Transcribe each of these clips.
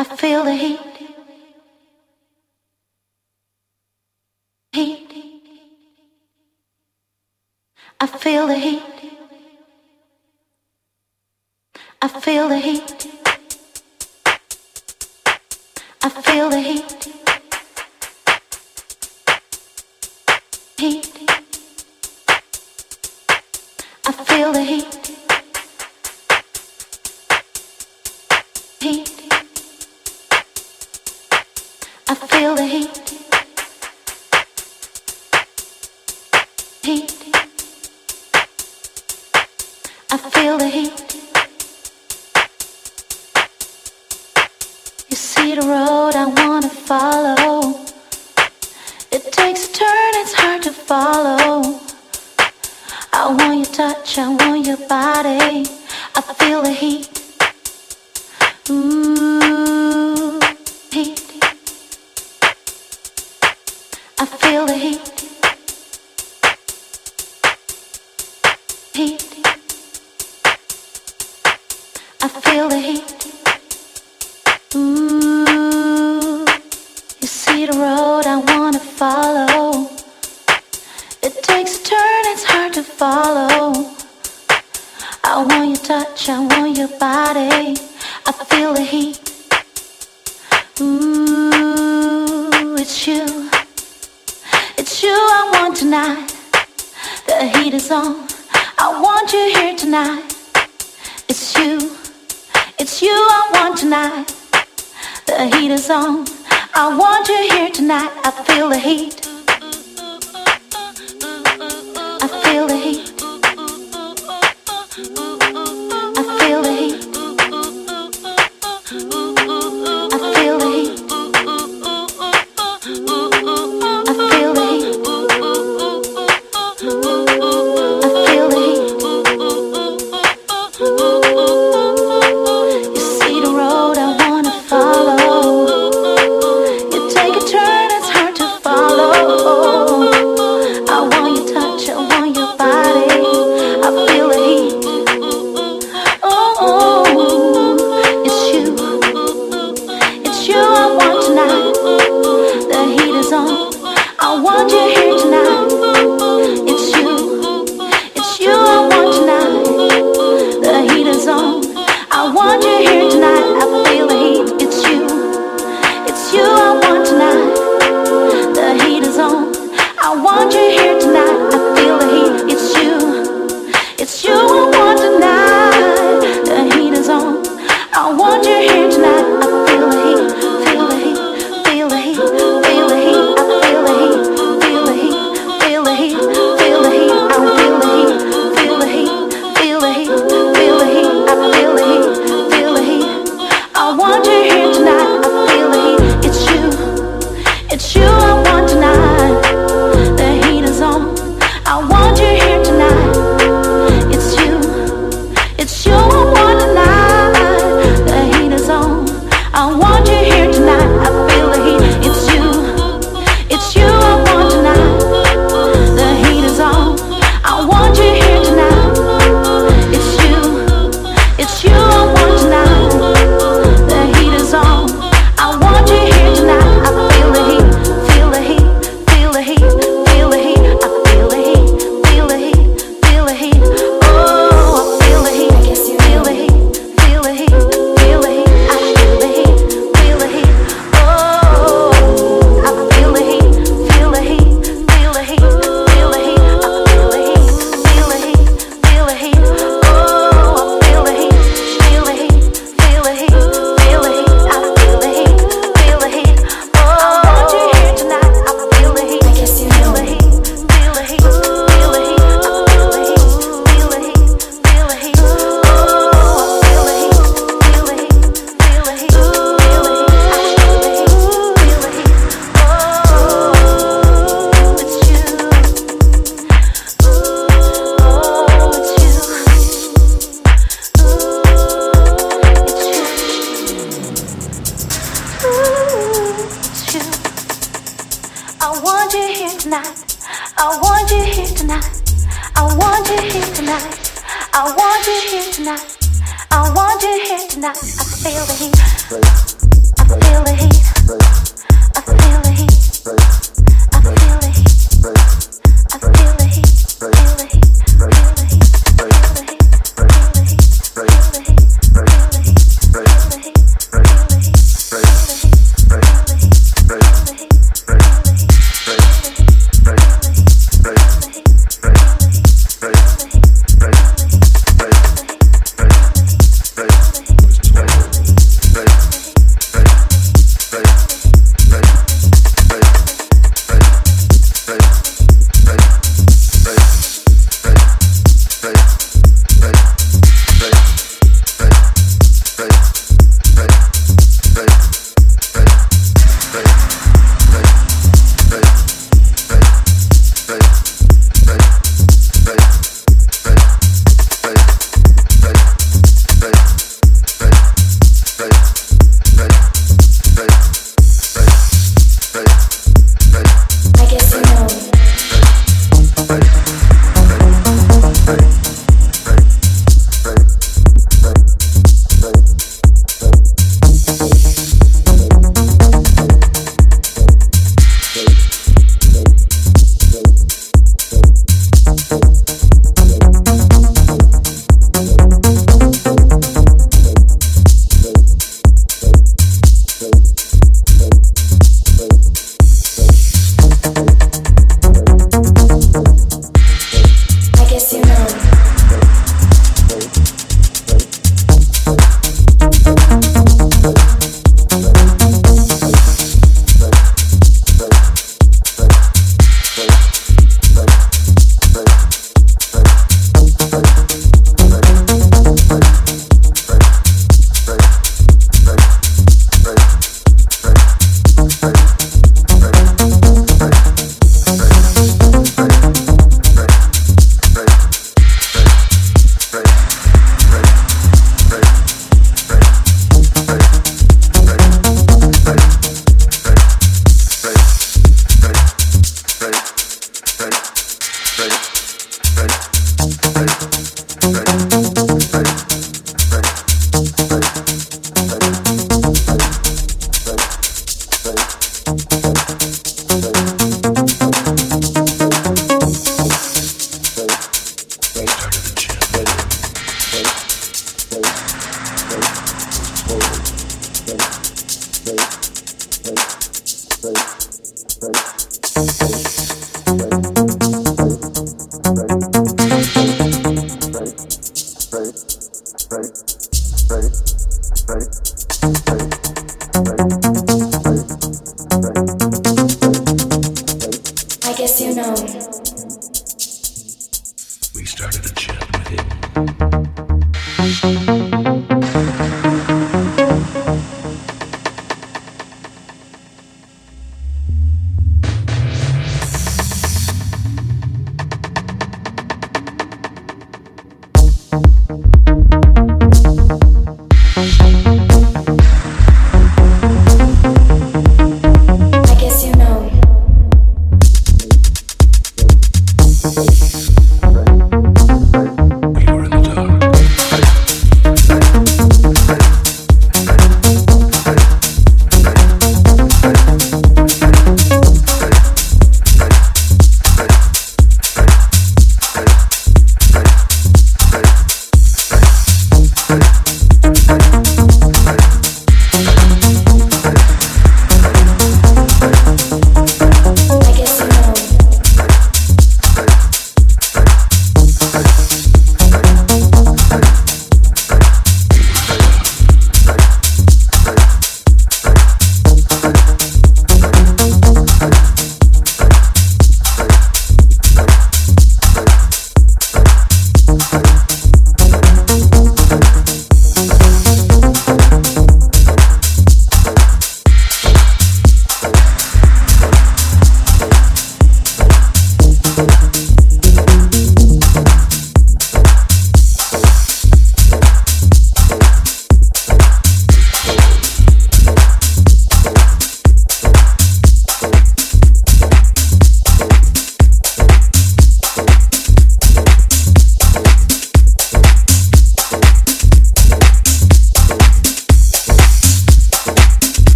I feel the heat. Heat. I feel the heat. I feel the heat. I feel the heat.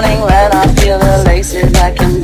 Morning when I feel the laces, I can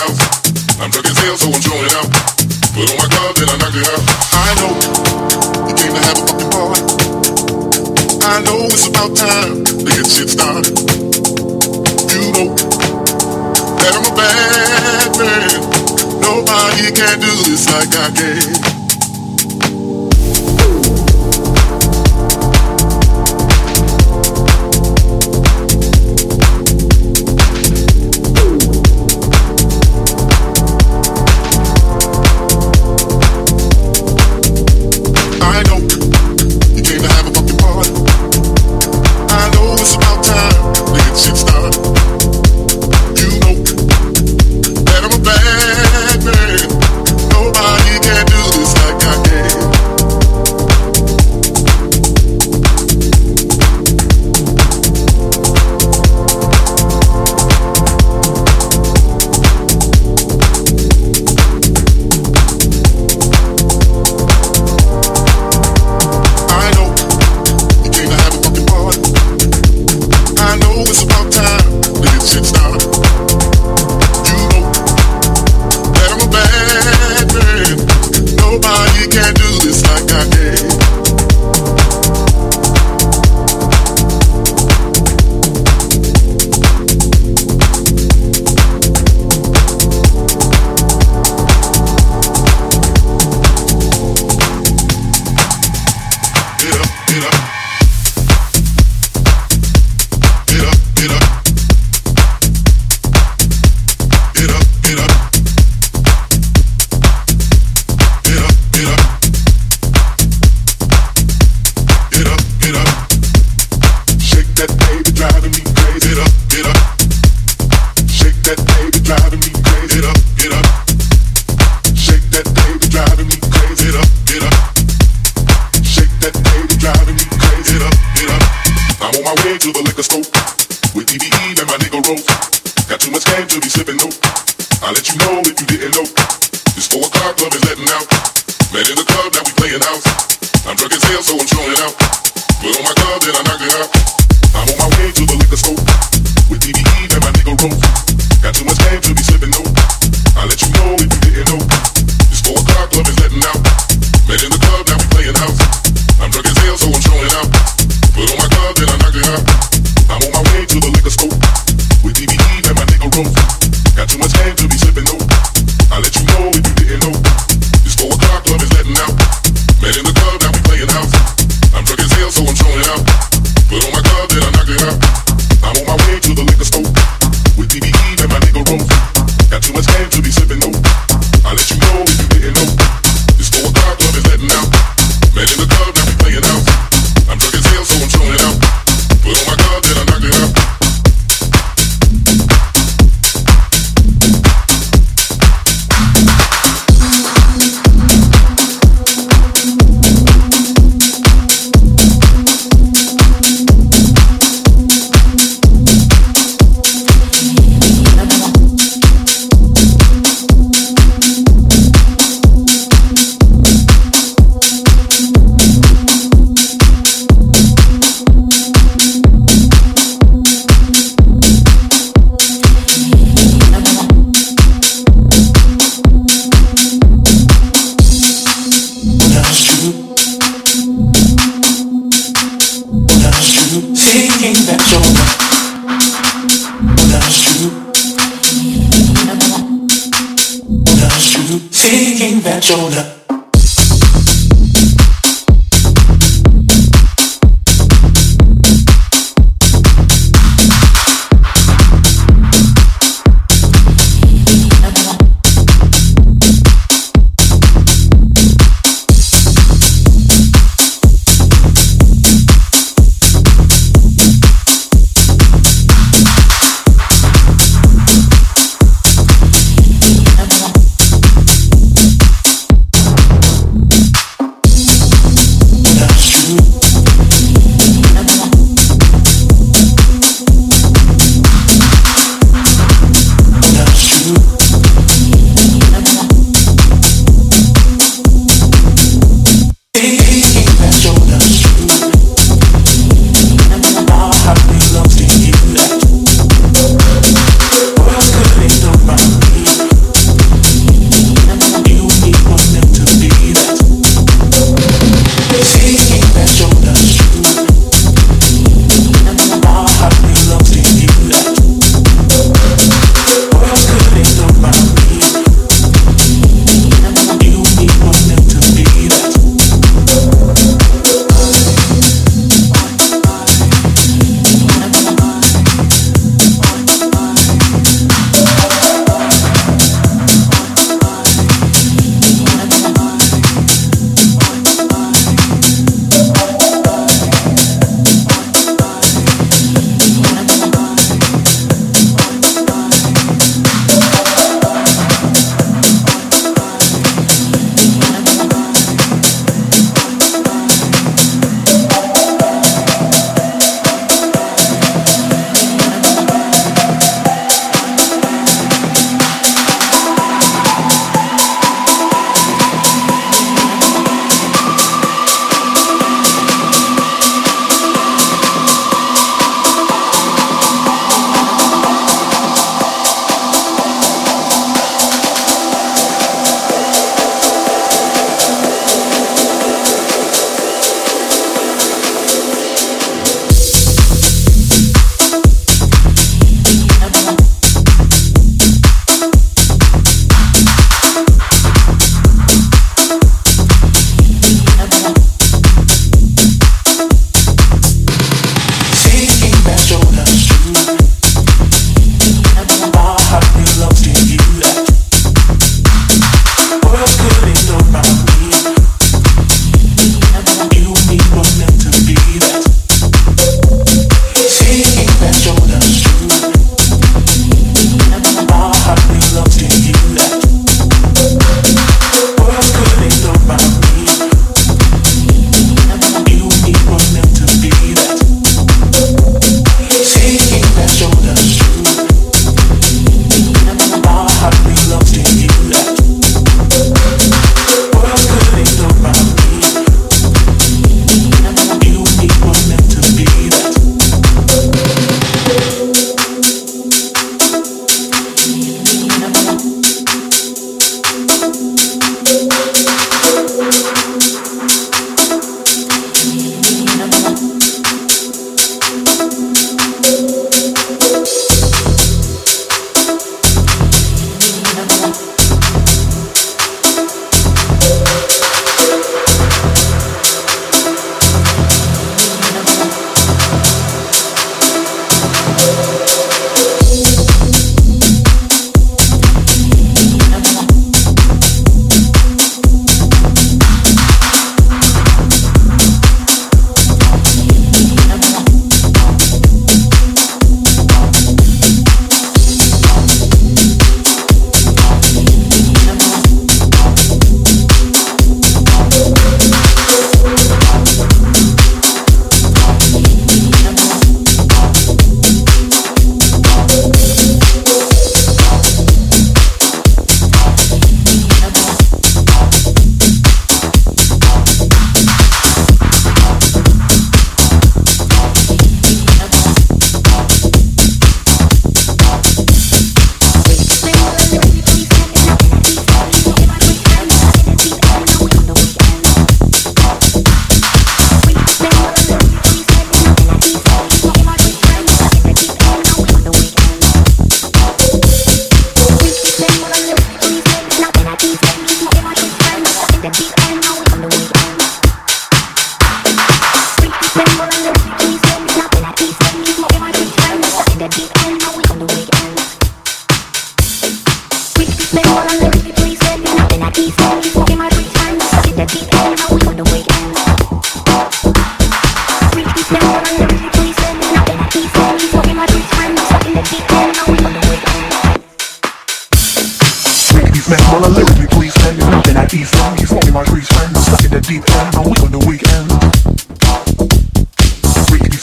out. I'm drunk as hell, so I'm showing out. Put on my glove, then I knock it out. I know you came to have a fucking party. I know it's about time to get shit started. You know that I'm a bad man. Nobody can do this like I can.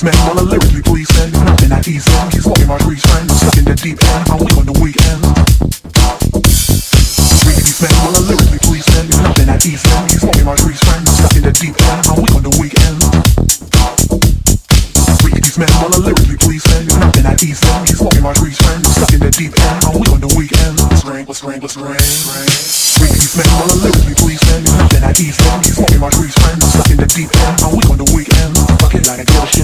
man, while I lyrically please send Nothing at ease in, he's walking my trees friend Stuck in the deep end, I'm weak on the weekend. Riggity's man, while I lyrically please send Nothing at ease in, he's walking my trees friend Stuck in the deep end, I'm weak on the weekend. Riggity's man, while I lyrically please man. Nothing at ease man. he's walking my trees friend Stuck in the deep end, I'm weak on the weekend. Let's ring, let's ring, let's ring, man, while I lyrically please man. Nothing at ease man. he's walking my trees friend Stuck in the deep end, I'm weak on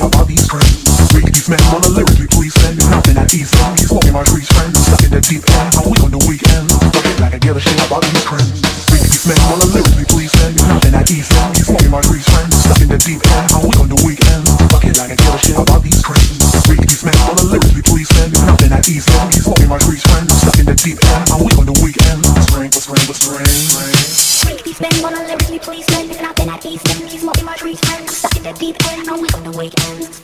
how I friends. Weekly man on a lyrically please send. It's nothing at East End. He's smoking my trees, friends. Stuck in the deep end. How we on the weekend. Fucking like I get a shit about these trends. Weekly man on a lyrically please send. Nothing at East End. He's smoking my trees, friends. Stuck in the deep end. How we on the weekend. Fucking like I get a shit about these trends. Weekly man on the deep we on man nothing at East End. He's smoking my trees, friends that deep end only on the weekends.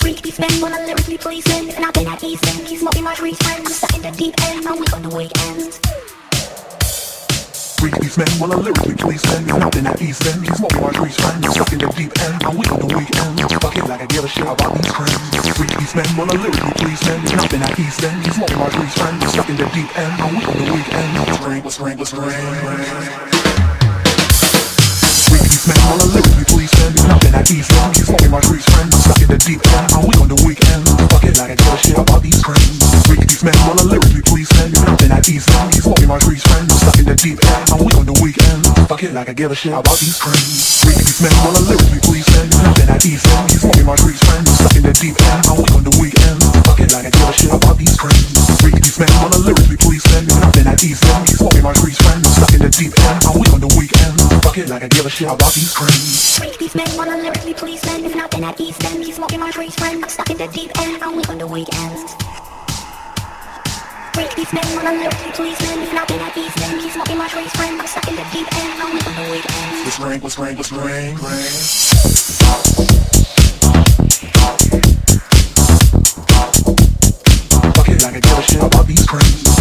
Freak these men when I'm lyrically pleasing, and I've been at ease end. He's smoking my trees, friends. Sat in the deep end only on the weekends. Freak these men while lyrically please them And I've been at East End, he's smoking my trees friends Stuck in the deep end, and we on the weekends Fucking like I give a shit about these friends Freak these men while lyrically please them And I've been at East End, he's smoking my trees friends Stuck in the deep end, and we on the weekend. What's ring, what's ring, what's police man wanna live with please man. Nothing I eat from, you smoking my trees, friend. I'm stuck in the deep end, I'm weak on the weekend. Fuck it, I can give a shit about these friends. Freak these men wanna live with please man. Nothing I eat from, you smoking my trees, friend. I'm stuck in the deep end, kill like I give a shit about these friends. Freaking these men On the lyrics, we please, and then I ease them. He's walking my streets, friends, stuck in the deep end. I'm weak on the weekend. Fuck it like I give a shit about these friends. Freaking these men On the lyrics, we please, and then I ease them. He's walking my streets, friends, stuck in the deep end. I'm on the weekend. Fuck it like I give a shit about these friends. Freak these men wanna live me, please, and then I ease them. He's walking my streets, friends, stuck in the deep end. I'm weak on the weekend break these men when I'm looking to these men. If not been at these men, he's not in my race friend. I'm stuck in the deep end, I'm living the way it ends. Let's rank, let's rank, let's rank, rank. Fuck it, I can give a shit about these cranes.